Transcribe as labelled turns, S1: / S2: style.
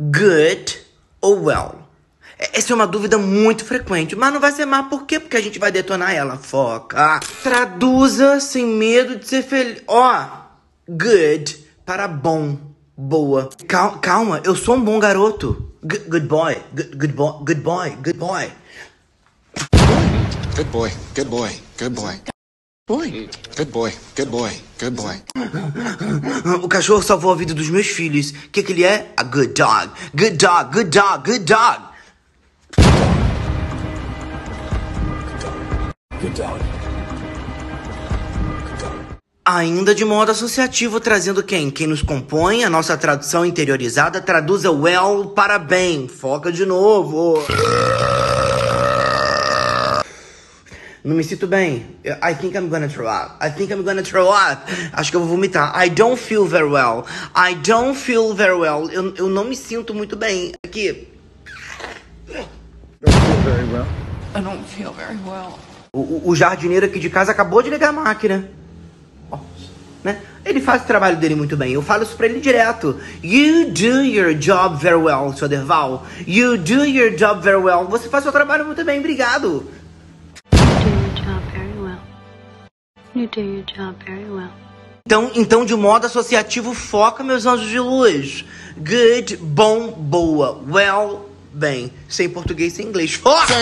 S1: good ou well? Essa é uma dúvida muito frequente, mas não vai ser má por quê? Porque a gente vai detonar ela. Foca. Traduza sem medo de ser feliz. Ó, good para bom, boa. Cal calma, eu sou um bom garoto. Good, good boy, good boy, good boy, good boy.
S2: Good boy, good boy, good boy. Boy. Good boy, good boy, good boy.
S1: O cachorro salvou a vida dos meus filhos. O que, que ele é? A good dog. Good dog, good dog, good dog.
S3: Good dog.
S1: Ainda de modo associativo, trazendo quem? Quem nos compõe, a nossa tradução interiorizada traduza well para bem. Foca de novo. Não me sinto bem. I think I'm gonna throw up. I think I'm gonna throw up. Acho que eu vou vomitar. I don't feel very well. I don't feel very well. Eu, eu não me sinto muito bem. Aqui.
S4: I don't feel very well.
S1: O, o- o jardineiro aqui de casa acabou de ligar a máquina. Ó, Né? Ele faz o trabalho dele muito bem. Eu falo isso pra ele direto. You do your job very well, seu Derval. You do your job very well. Você faz seu trabalho muito bem, obrigado.
S5: You do your job very well.
S1: Então, então, de modo associativo, foca, meus anjos de luz. Good, bom, boa. Well, bem. Sem português, sem inglês. Foca!